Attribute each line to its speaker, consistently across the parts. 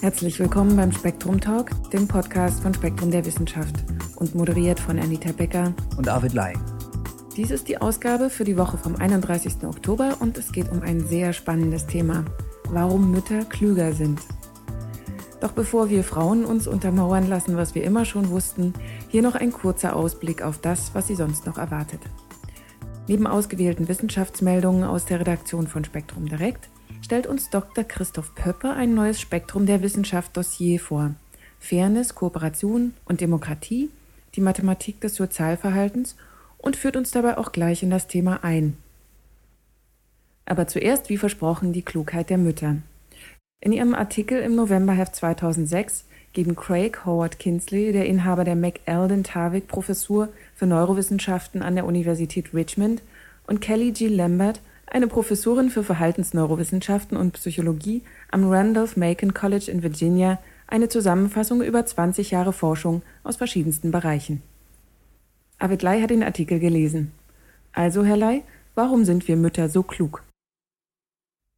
Speaker 1: Herzlich willkommen beim Spektrum Talk, dem Podcast von Spektrum der Wissenschaft und moderiert von Anita Becker
Speaker 2: und Arvid Lai.
Speaker 1: Dies ist die Ausgabe für die Woche vom 31. Oktober und es geht um ein sehr spannendes Thema. Warum Mütter klüger sind. Doch bevor wir Frauen uns untermauern lassen, was wir immer schon wussten, hier noch ein kurzer Ausblick auf das, was Sie sonst noch erwartet. Neben ausgewählten Wissenschaftsmeldungen aus der Redaktion von Spektrum Direkt stellt uns Dr. Christoph Pöpper ein neues Spektrum der Wissenschaft Dossier vor. Fairness, Kooperation und Demokratie, die Mathematik des Sozialverhaltens und führt uns dabei auch gleich in das Thema ein. Aber zuerst, wie versprochen, die Klugheit der Mütter. In ihrem Artikel im Novemberheft 2006 geben Craig Howard Kinsley, der Inhaber der McElden Tarvik Professur für Neurowissenschaften an der Universität Richmond, und Kelly G. Lambert eine Professorin für Verhaltensneurowissenschaften und Psychologie am Randolph-Macon College in Virginia, eine Zusammenfassung über 20 Jahre Forschung aus verschiedensten Bereichen. Arvid Lai hat den Artikel gelesen. Also, Herr Lai, warum sind wir Mütter so klug?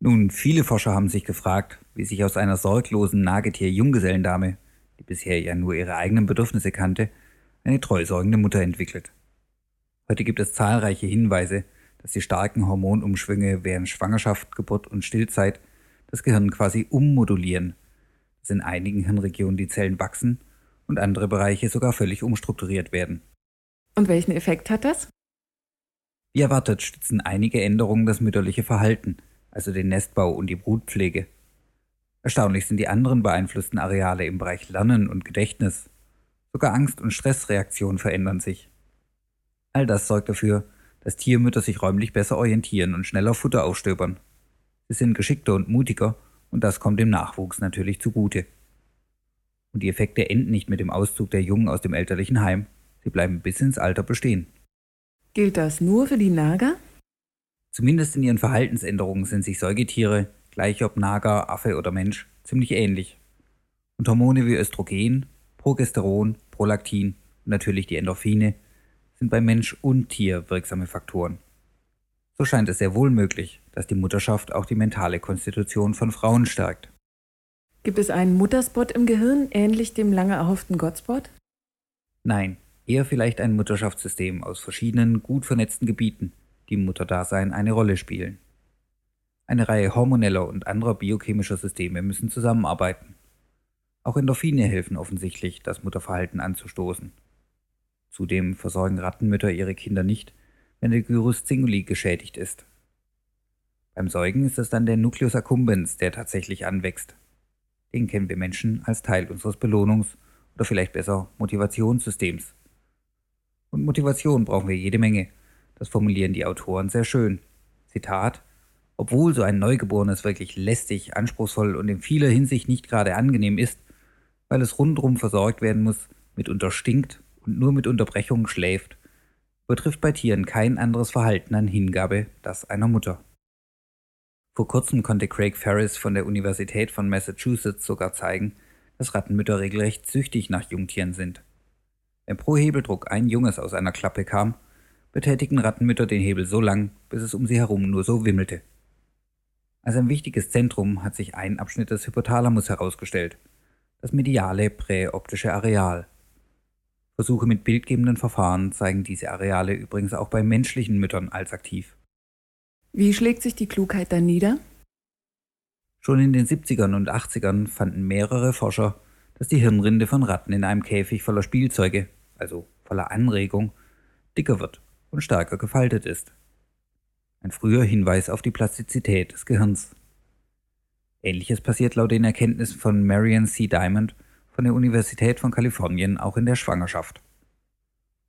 Speaker 2: Nun, viele Forscher haben sich gefragt, wie sich aus einer sorglosen Nagetier-Junggesellendame, die bisher ja nur ihre eigenen Bedürfnisse kannte, eine treusorgende Mutter entwickelt. Heute gibt es zahlreiche Hinweise, dass die starken Hormonumschwünge während Schwangerschaft, Geburt und Stillzeit das Gehirn quasi ummodulieren, dass in einigen Hirnregionen die Zellen wachsen und andere Bereiche sogar völlig umstrukturiert werden.
Speaker 1: Und welchen Effekt hat das?
Speaker 2: Wie erwartet stützen einige Änderungen das mütterliche Verhalten, also den Nestbau und die Brutpflege. Erstaunlich sind die anderen beeinflussten Areale im Bereich Lernen und Gedächtnis. Sogar Angst- und Stressreaktionen verändern sich. All das sorgt dafür, dass Tiermütter sich räumlich besser orientieren und schneller Futter aufstöbern. Sie sind geschickter und mutiger und das kommt dem Nachwuchs natürlich zugute. Und die Effekte enden nicht mit dem Auszug der Jungen aus dem elterlichen Heim, sie bleiben bis ins Alter bestehen.
Speaker 1: Gilt das nur für die Nager?
Speaker 2: Zumindest in ihren Verhaltensänderungen sind sich Säugetiere, gleich ob Nager, Affe oder Mensch, ziemlich ähnlich. Und Hormone wie Östrogen, Progesteron, Prolaktin und natürlich die Endorphine sind bei Mensch und Tier wirksame Faktoren. So scheint es sehr wohl möglich, dass die Mutterschaft auch die mentale Konstitution von Frauen stärkt.
Speaker 1: Gibt es einen Mutterspot im Gehirn, ähnlich dem lange erhofften Gottspot?
Speaker 2: Nein, eher vielleicht ein Mutterschaftssystem aus verschiedenen, gut vernetzten Gebieten, die im Mutterdasein eine Rolle spielen. Eine Reihe hormoneller und anderer biochemischer Systeme müssen zusammenarbeiten. Auch Endorphine helfen offensichtlich, das Mutterverhalten anzustoßen. Zudem versorgen Rattenmütter ihre Kinder nicht, wenn der Gyrus cinguli geschädigt ist. Beim Säugen ist es dann der Nucleus accumbens, der tatsächlich anwächst. Den kennen wir Menschen als Teil unseres Belohnungs- oder vielleicht besser Motivationssystems. Und Motivation brauchen wir jede Menge. Das formulieren die Autoren sehr schön. Zitat Obwohl so ein Neugeborenes wirklich lästig, anspruchsvoll und in vieler Hinsicht nicht gerade angenehm ist, weil es rundrum versorgt werden muss, mitunter stinkt und nur mit Unterbrechungen schläft, übertrifft bei Tieren kein anderes Verhalten an Hingabe das einer Mutter. Vor kurzem konnte Craig Ferris von der Universität von Massachusetts sogar zeigen, dass Rattenmütter regelrecht süchtig nach Jungtieren sind. Wenn pro Hebeldruck ein Junges aus einer Klappe kam, betätigten Rattenmütter den Hebel so lang, bis es um sie herum nur so wimmelte. Als ein wichtiges Zentrum hat sich ein Abschnitt des Hypothalamus herausgestellt, das mediale präoptische Areal. Versuche mit bildgebenden Verfahren zeigen diese Areale übrigens auch bei menschlichen Müttern als aktiv.
Speaker 1: Wie schlägt sich die Klugheit dann nieder?
Speaker 2: Schon in den 70ern und 80ern fanden mehrere Forscher, dass die Hirnrinde von Ratten in einem Käfig voller Spielzeuge, also voller Anregung, dicker wird und stärker gefaltet ist. Ein früher Hinweis auf die Plastizität des Gehirns. Ähnliches passiert laut den Erkenntnissen von Marion C. Diamond von der Universität von Kalifornien auch in der Schwangerschaft.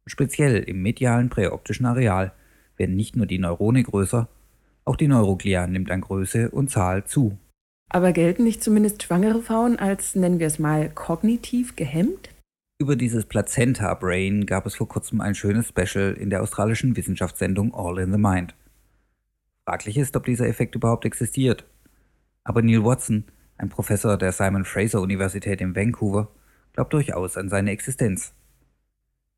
Speaker 2: Speziell im medialen präoptischen Areal werden nicht nur die Neurone größer, auch die Neuroglia nimmt an Größe und Zahl zu.
Speaker 1: Aber gelten nicht zumindest schwangere Frauen als, nennen wir es mal, kognitiv gehemmt?
Speaker 2: Über dieses Plazenta-Brain gab es vor kurzem ein schönes Special in der australischen Wissenschaftssendung All in the Mind. Fraglich ist, ob dieser Effekt überhaupt existiert. Aber Neil Watson, ein Professor der Simon Fraser Universität in Vancouver, glaubt durchaus an seine Existenz.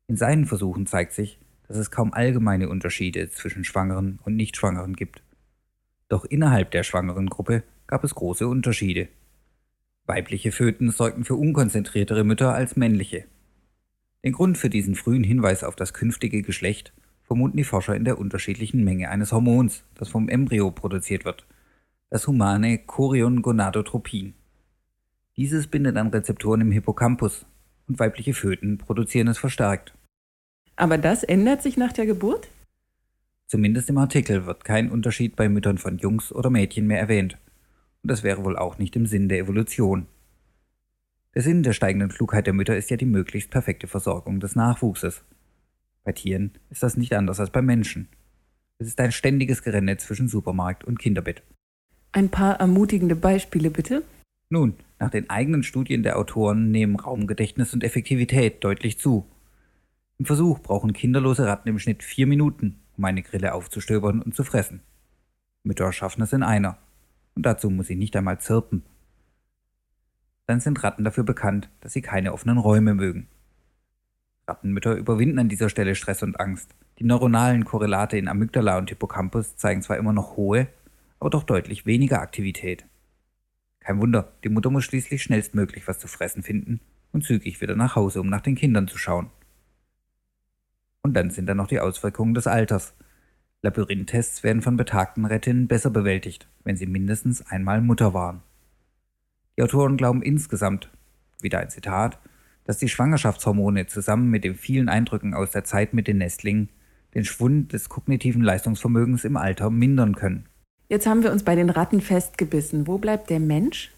Speaker 2: In seinen Versuchen zeigt sich, dass es kaum allgemeine Unterschiede zwischen Schwangeren und Nichtschwangeren gibt. Doch innerhalb der schwangeren Gruppe gab es große Unterschiede. Weibliche Föten sorgten für unkonzentriertere Mütter als männliche. Den Grund für diesen frühen Hinweis auf das künftige Geschlecht vermuten die Forscher in der unterschiedlichen Menge eines Hormons, das vom Embryo produziert wird, das humane Chorion-Gonadotropin. Dieses bindet an Rezeptoren im Hippocampus und weibliche Föten produzieren es verstärkt.
Speaker 1: Aber das ändert sich nach der Geburt?
Speaker 2: Zumindest im Artikel wird kein Unterschied bei Müttern von Jungs oder Mädchen mehr erwähnt. Und das wäre wohl auch nicht im Sinn der Evolution. Der Sinn der steigenden Klugheit der Mütter ist ja die möglichst perfekte Versorgung des Nachwuchses. Bei Tieren ist das nicht anders als bei Menschen. Es ist ein ständiges Gerenne zwischen Supermarkt und Kinderbett.
Speaker 1: Ein paar ermutigende Beispiele bitte.
Speaker 2: Nun, nach den eigenen Studien der Autoren nehmen Raumgedächtnis und Effektivität deutlich zu. Im Versuch brauchen kinderlose Ratten im Schnitt vier Minuten, um eine Grille aufzustöbern und zu fressen. Mütter schaffen es in einer. Und dazu muss sie nicht einmal zirpen. Dann sind Ratten dafür bekannt, dass sie keine offenen Räume mögen. Rattenmütter überwinden an dieser Stelle Stress und Angst. Die neuronalen Korrelate in Amygdala und Hippocampus zeigen zwar immer noch hohe, aber doch deutlich weniger Aktivität. Kein Wunder, die Mutter muss schließlich schnellstmöglich was zu fressen finden und zügig wieder nach Hause, um nach den Kindern zu schauen. Und dann sind da noch die Auswirkungen des Alters. Labyrinth-Tests werden von betagten Rettinnen besser bewältigt, wenn sie mindestens einmal Mutter waren. Die Autoren glauben insgesamt, wieder ein Zitat, dass die Schwangerschaftshormone zusammen mit den vielen Eindrücken aus der Zeit mit den Nestlingen den Schwund des kognitiven Leistungsvermögens im Alter mindern können.
Speaker 1: Jetzt haben wir uns bei den Ratten festgebissen. Wo bleibt der Mensch?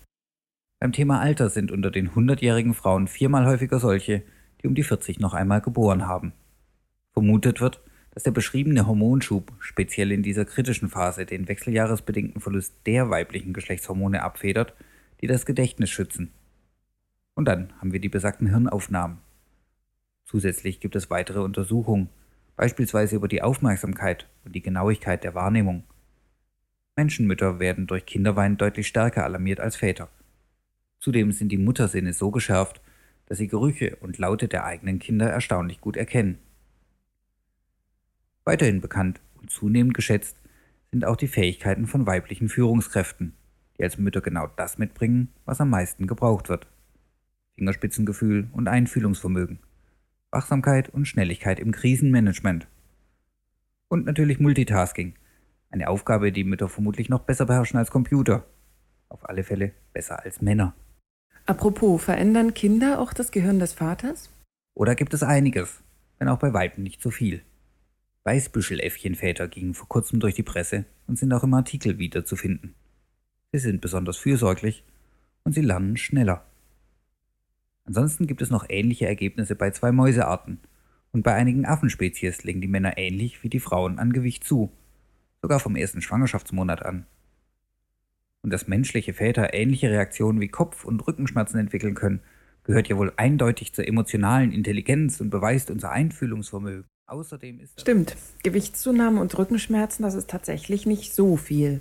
Speaker 2: Beim Thema Alter sind unter den 100-jährigen Frauen viermal häufiger solche, die um die 40 noch einmal geboren haben. Vermutet wird, dass der beschriebene Hormonschub speziell in dieser kritischen Phase den wechseljahresbedingten Verlust der weiblichen Geschlechtshormone abfedert, die das Gedächtnis schützen. Und dann haben wir die besagten Hirnaufnahmen. Zusätzlich gibt es weitere Untersuchungen, beispielsweise über die Aufmerksamkeit und die Genauigkeit der Wahrnehmung. Menschenmütter werden durch Kinderwein deutlich stärker alarmiert als Väter. Zudem sind die Muttersinne so geschärft, dass sie Gerüche und Laute der eigenen Kinder erstaunlich gut erkennen. Weiterhin bekannt und zunehmend geschätzt sind auch die Fähigkeiten von weiblichen Führungskräften, die als Mütter genau das mitbringen, was am meisten gebraucht wird. Fingerspitzengefühl und Einfühlungsvermögen, Wachsamkeit und Schnelligkeit im Krisenmanagement. Und natürlich Multitasking, eine Aufgabe, die Mütter vermutlich noch besser beherrschen als Computer. Auf alle Fälle besser als Männer.
Speaker 1: Apropos, verändern Kinder auch das Gehirn des Vaters?
Speaker 2: Oder gibt es einiges, wenn auch bei Weitem nicht so viel. Weißbüscheläffchenväter gingen vor kurzem durch die Presse und sind auch im Artikel wiederzufinden. Sie sind besonders fürsorglich und sie lernen schneller. Ansonsten gibt es noch ähnliche Ergebnisse bei zwei Mäusearten und bei einigen Affenspezies legen die Männer ähnlich wie die Frauen an Gewicht zu, sogar vom ersten Schwangerschaftsmonat an. Und dass menschliche Väter ähnliche Reaktionen wie Kopf- und Rückenschmerzen entwickeln können, gehört ja wohl eindeutig zur emotionalen Intelligenz und beweist unser Einfühlungsvermögen.
Speaker 1: Außerdem ist Stimmt, Gewichtszunahme und Rückenschmerzen, das ist tatsächlich nicht so viel.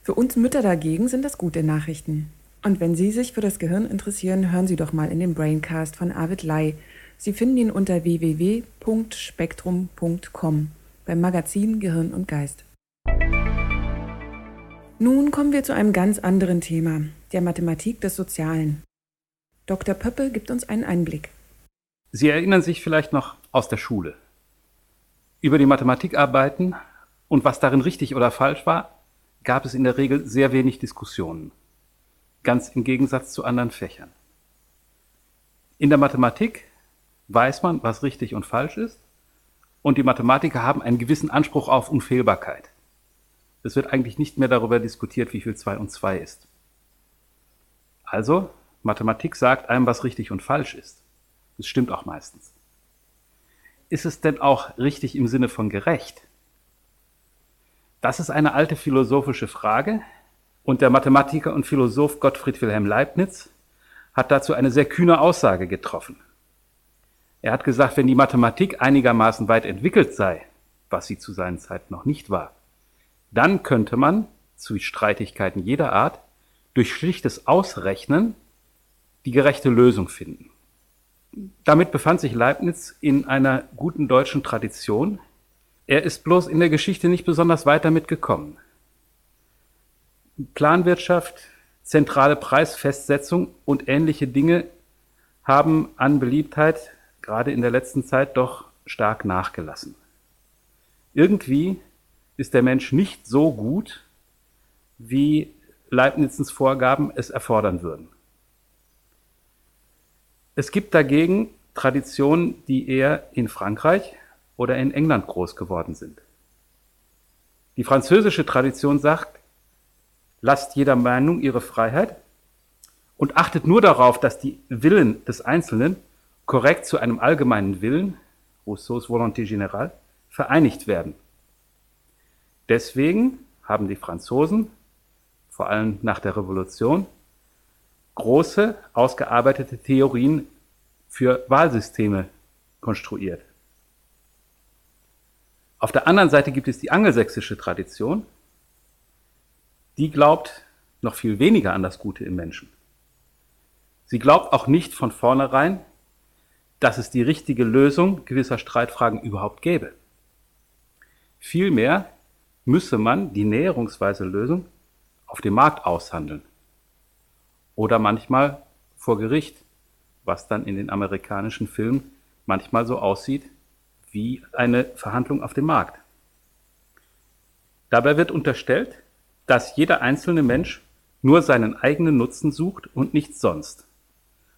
Speaker 1: Für uns Mütter dagegen sind das gute Nachrichten. Und wenn Sie sich für das Gehirn interessieren, hören Sie doch mal in den Braincast von Arvid Lai. Sie finden ihn unter www.spektrum.com beim Magazin Gehirn und Geist. Nun kommen wir zu einem ganz anderen Thema, der Mathematik des Sozialen. Dr. Pöppe gibt uns einen Einblick.
Speaker 3: Sie erinnern sich vielleicht noch aus der Schule. Über die Mathematikarbeiten und was darin richtig oder falsch war, gab es in der Regel sehr wenig Diskussionen. Ganz im Gegensatz zu anderen Fächern. In der Mathematik weiß man, was richtig und falsch ist, und die Mathematiker haben einen gewissen Anspruch auf Unfehlbarkeit. Es wird eigentlich nicht mehr darüber diskutiert, wie viel 2 und 2 ist. Also, Mathematik sagt einem, was richtig und falsch ist. Das stimmt auch meistens. Ist es denn auch richtig im Sinne von gerecht? Das ist eine alte philosophische Frage und der Mathematiker und Philosoph Gottfried Wilhelm Leibniz hat dazu eine sehr kühne Aussage getroffen. Er hat gesagt, wenn die Mathematik einigermaßen weit entwickelt sei, was sie zu seinen Zeiten noch nicht war, dann könnte man zu Streitigkeiten jeder Art durch schlichtes Ausrechnen die gerechte Lösung finden. Damit befand sich Leibniz in einer guten deutschen Tradition. Er ist bloß in der Geschichte nicht besonders weit damit gekommen. Planwirtschaft, zentrale Preisfestsetzung und ähnliche Dinge haben an Beliebtheit gerade in der letzten Zeit doch stark nachgelassen. Irgendwie ist der Mensch nicht so gut, wie Leibnizens Vorgaben es erfordern würden. Es gibt dagegen Traditionen, die eher in Frankreich oder in England groß geworden sind. Die französische Tradition sagt, lasst jeder Meinung ihre Freiheit und achtet nur darauf, dass die Willen des Einzelnen korrekt zu einem allgemeinen Willen, Rousseaus Volonté générale, vereinigt werden. Deswegen haben die Franzosen, vor allem nach der Revolution, große, ausgearbeitete Theorien für Wahlsysteme konstruiert. Auf der anderen Seite gibt es die angelsächsische Tradition, die glaubt noch viel weniger an das Gute im Menschen. Sie glaubt auch nicht von vornherein, dass es die richtige Lösung gewisser Streitfragen überhaupt gäbe. Vielmehr müsse man die näherungsweise Lösung auf dem Markt aushandeln oder manchmal vor Gericht, was dann in den amerikanischen Filmen manchmal so aussieht wie eine Verhandlung auf dem Markt. Dabei wird unterstellt, dass jeder einzelne Mensch nur seinen eigenen Nutzen sucht und nichts sonst.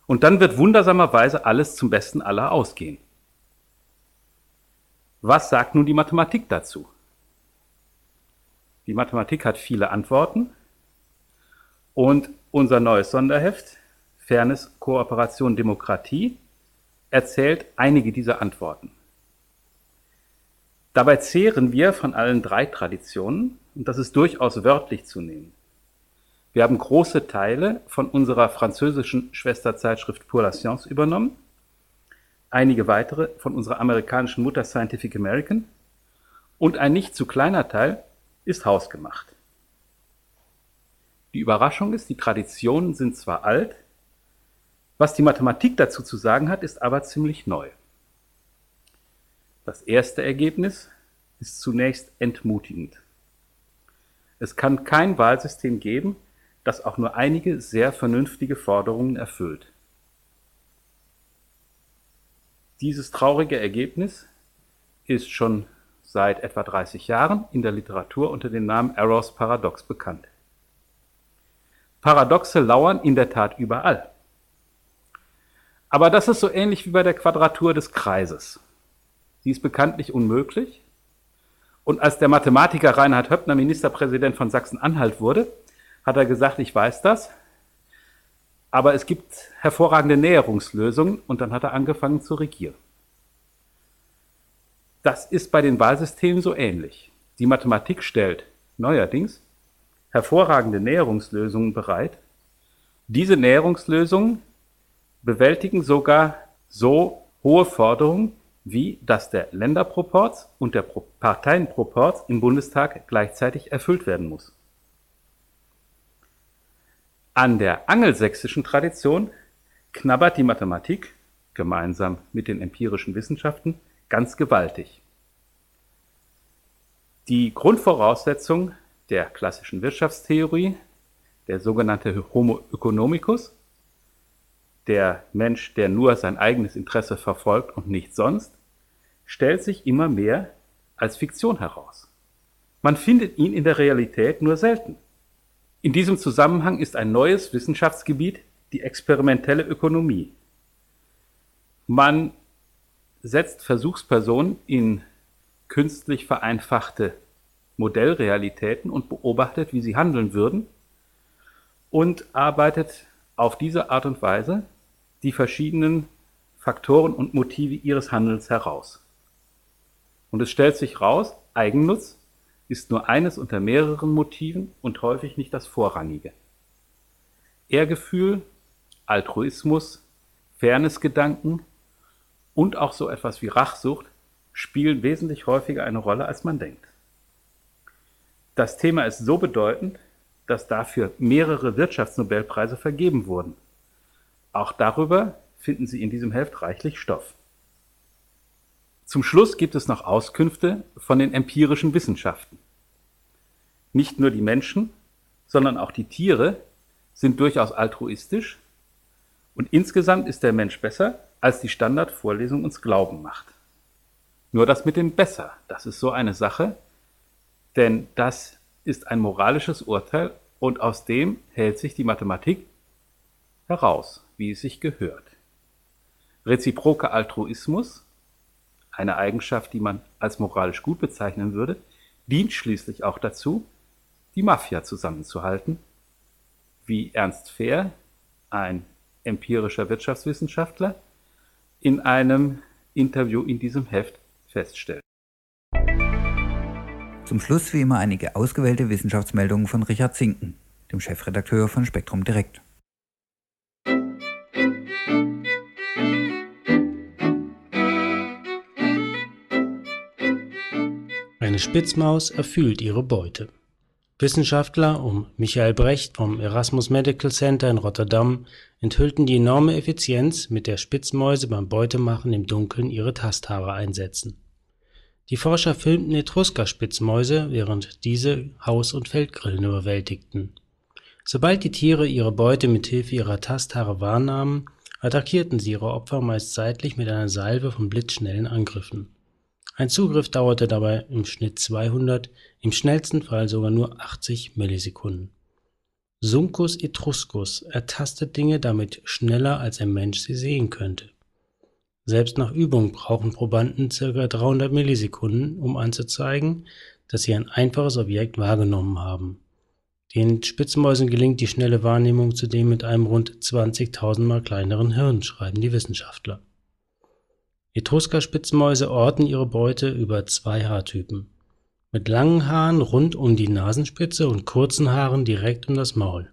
Speaker 3: Und dann wird wundersamerweise alles zum Besten aller ausgehen. Was sagt nun die Mathematik dazu? Die Mathematik hat viele Antworten und unser neues Sonderheft Fairness, Kooperation, Demokratie erzählt einige dieser Antworten. Dabei zehren wir von allen drei Traditionen und das ist durchaus wörtlich zu nehmen. Wir haben große Teile von unserer französischen Schwesterzeitschrift Pour la Science übernommen, einige weitere von unserer amerikanischen Mutter Scientific American und ein nicht zu kleiner Teil ist hausgemacht. Die Überraschung ist, die Traditionen sind zwar alt, was die Mathematik dazu zu sagen hat, ist aber ziemlich neu. Das erste Ergebnis ist zunächst entmutigend. Es kann kein Wahlsystem geben, das auch nur einige sehr vernünftige Forderungen erfüllt. Dieses traurige Ergebnis ist schon seit etwa 30 Jahren in der Literatur unter dem Namen Arrows Paradox bekannt. Paradoxe lauern in der Tat überall. Aber das ist so ähnlich wie bei der Quadratur des Kreises. Sie ist bekanntlich unmöglich. Und als der Mathematiker Reinhard Höppner Ministerpräsident von Sachsen-Anhalt wurde, hat er gesagt, ich weiß das, aber es gibt hervorragende Näherungslösungen und dann hat er angefangen zu regieren. Das ist bei den Wahlsystemen so ähnlich. Die Mathematik stellt neuerdings hervorragende Näherungslösungen bereit. Diese Näherungslösungen bewältigen sogar so hohe Forderungen, wie dass der Länderproporz und der Parteienproporz im Bundestag gleichzeitig erfüllt werden muss. An der angelsächsischen Tradition knabbert die Mathematik gemeinsam mit den empirischen Wissenschaften ganz gewaltig. Die Grundvoraussetzung der klassischen Wirtschaftstheorie, der sogenannte Homo economicus, der Mensch, der nur sein eigenes Interesse verfolgt und nichts sonst, stellt sich immer mehr als Fiktion heraus. Man findet ihn in der Realität nur selten. In diesem Zusammenhang ist ein neues Wissenschaftsgebiet die experimentelle Ökonomie. Man setzt Versuchspersonen in künstlich vereinfachte Modellrealitäten und beobachtet, wie sie handeln würden und arbeitet auf diese Art und Weise die verschiedenen Faktoren und Motive ihres Handelns heraus. Und es stellt sich raus, Eigennutz ist nur eines unter mehreren Motiven und häufig nicht das vorrangige. Ehrgefühl, Altruismus, Fairnessgedanken und auch so etwas wie Rachsucht spielen wesentlich häufiger eine Rolle, als man denkt. Das Thema ist so bedeutend, dass dafür mehrere Wirtschaftsnobelpreise vergeben wurden. Auch darüber finden Sie in diesem Heft reichlich Stoff. Zum Schluss gibt es noch Auskünfte von den empirischen Wissenschaften. Nicht nur die Menschen, sondern auch die Tiere sind durchaus altruistisch und insgesamt ist der Mensch besser, als die Standardvorlesung uns glauben macht. Nur das mit dem Besser, das ist so eine Sache, denn das ist ein moralisches Urteil und aus dem hält sich die Mathematik heraus, wie es sich gehört. Reziproker Altruismus, eine Eigenschaft, die man als moralisch gut bezeichnen würde, dient schließlich auch dazu, die Mafia zusammenzuhalten, wie Ernst Fehr, ein empirischer Wirtschaftswissenschaftler, in einem Interview in diesem Heft feststellt.
Speaker 2: Zum Schluss wie immer einige ausgewählte Wissenschaftsmeldungen von Richard Zinken, dem Chefredakteur von Spektrum Direkt.
Speaker 4: Eine Spitzmaus erfüllt ihre Beute. Wissenschaftler um Michael Brecht vom Erasmus Medical Center in Rotterdam enthüllten die enorme Effizienz, mit der Spitzmäuse beim Beutemachen im Dunkeln ihre Tasthaare einsetzen. Die Forscher filmten Etrusker-Spitzmäuse, während diese Haus- und Feldgrillen überwältigten. Sobald die Tiere ihre Beute mit Hilfe ihrer Tasthaare wahrnahmen, attackierten sie ihre Opfer meist seitlich mit einer Salve von blitzschnellen Angriffen ein Zugriff dauerte dabei im Schnitt 200, im schnellsten Fall sogar nur 80 Millisekunden. Suncus etruscus ertastet Dinge damit schneller als ein Mensch sie sehen könnte. Selbst nach Übung brauchen Probanden ca. 300 Millisekunden, um anzuzeigen, dass sie ein einfaches Objekt wahrgenommen haben. Den Spitzmäusen gelingt die schnelle Wahrnehmung zudem mit einem rund 20.000 mal kleineren Hirn, schreiben die Wissenschaftler. Etrusker-Spitzmäuse orten ihre Beute über zwei Haartypen: mit langen Haaren rund um die Nasenspitze und kurzen Haaren direkt um das Maul.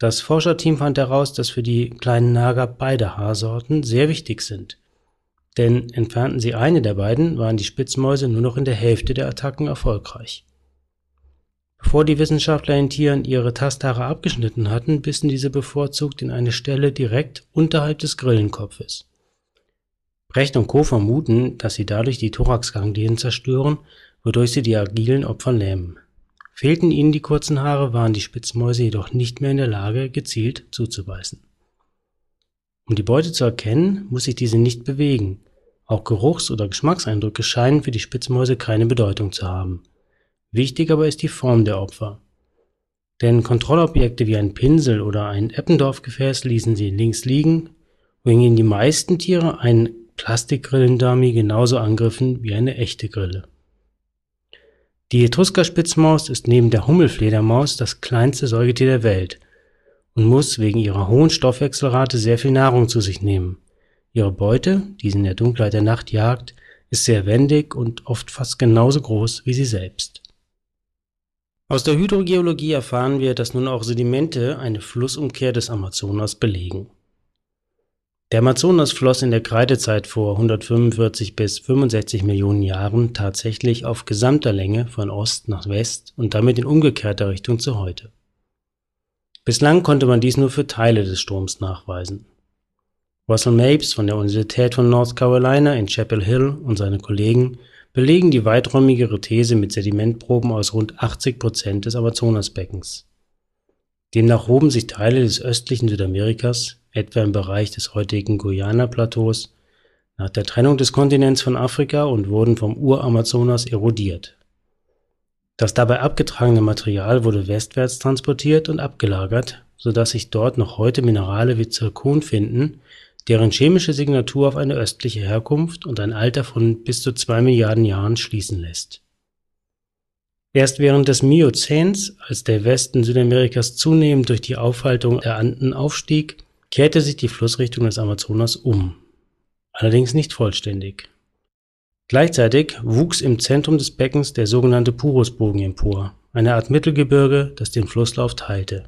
Speaker 4: Das Forscherteam fand heraus, dass für die kleinen Nager beide Haarsorten sehr wichtig sind, denn entfernten sie eine der beiden, waren die Spitzmäuse nur noch in der Hälfte der Attacken erfolgreich. Bevor die Wissenschaftler den Tieren ihre Tasthaare abgeschnitten hatten, bissen diese bevorzugt in eine Stelle direkt unterhalb des Grillenkopfes Brecht und Co. vermuten, dass sie dadurch die Thoraxganglien zerstören, wodurch sie die agilen Opfer lähmen. Fehlten ihnen die kurzen Haare, waren die Spitzmäuse jedoch nicht mehr in der Lage, gezielt zuzubeißen. Um die Beute zu erkennen, muss sich diese nicht bewegen. Auch Geruchs- oder Geschmackseindrücke scheinen für die Spitzmäuse keine Bedeutung zu haben. Wichtig aber ist die Form der Opfer. Denn Kontrollobjekte wie ein Pinsel oder ein Eppendorf-Gefäß ließen sie links liegen, wohingegen die meisten Tiere einen Plastikgrillendummy genauso angriffen wie eine echte Grille. Die Etruskerspitzmaus ist neben der Hummelfledermaus das kleinste Säugetier der Welt und muss wegen ihrer hohen Stoffwechselrate sehr viel Nahrung zu sich nehmen. Ihre Beute, die sie in der Dunkelheit der Nacht jagt, ist sehr wendig und oft fast genauso groß wie sie selbst. Aus der Hydrogeologie erfahren wir, dass nun auch Sedimente eine Flussumkehr des Amazonas belegen der Amazonas floss in der Kreidezeit vor 145 bis 65 Millionen Jahren tatsächlich auf gesamter Länge von Ost nach West und damit in umgekehrter Richtung zu heute. Bislang konnte man dies nur für Teile des Stroms nachweisen. Russell Mapes von der Universität von North Carolina in Chapel Hill und seine Kollegen belegen die weiträumigere These mit Sedimentproben aus rund 80 Prozent des Amazonasbeckens. Demnach hoben sich Teile des östlichen Südamerikas etwa im Bereich des heutigen Guyana-Plateaus, nach der Trennung des Kontinents von Afrika und wurden vom Uramazonas erodiert. Das dabei abgetragene Material wurde westwärts transportiert und abgelagert, so dass sich dort noch heute Minerale wie Zirkon finden, deren chemische Signatur auf eine östliche Herkunft und ein Alter von bis zu zwei Milliarden Jahren schließen lässt. Erst während des Miozäns, als der Westen Südamerikas zunehmend durch die Aufhaltung der Anden aufstieg, kehrte sich die Flussrichtung des Amazonas um, allerdings nicht vollständig. Gleichzeitig wuchs im Zentrum des Beckens der sogenannte Purusbogen empor, eine Art Mittelgebirge, das den Flusslauf teilte.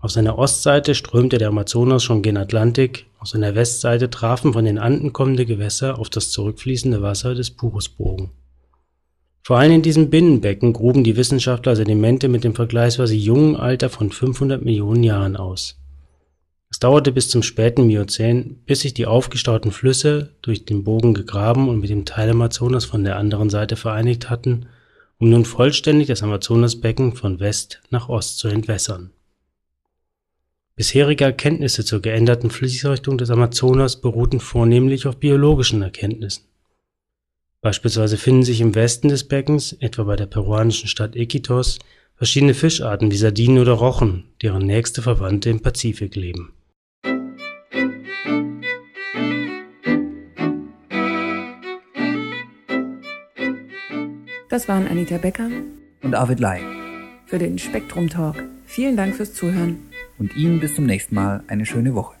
Speaker 4: Auf seiner Ostseite strömte der Amazonas schon gen Atlantik, auf seiner Westseite trafen von den Anden kommende Gewässer auf das zurückfließende Wasser des Purusbogen. Vor allem in diesem Binnenbecken gruben die Wissenschaftler Sedimente mit dem vergleichsweise jungen Alter von 500 Millionen Jahren aus es dauerte bis zum späten Miozän, bis sich die aufgestauten Flüsse durch den Bogen gegraben und mit dem Teil Amazonas von der anderen Seite vereinigt hatten um nun vollständig das Amazonasbecken von West nach Ost zu entwässern. Bisherige Erkenntnisse zur geänderten Fließrichtung des Amazonas beruhten vornehmlich auf biologischen Erkenntnissen. Beispielsweise finden sich im Westen des Beckens, etwa bei der peruanischen Stadt Iquitos, verschiedene Fischarten wie Sardinen oder Rochen, deren nächste Verwandte im Pazifik leben.
Speaker 1: Das waren Anita Becker
Speaker 2: und Arvid Lai.
Speaker 1: Für den Spektrum Talk. Vielen Dank fürs Zuhören.
Speaker 2: Und Ihnen bis zum nächsten Mal eine schöne Woche.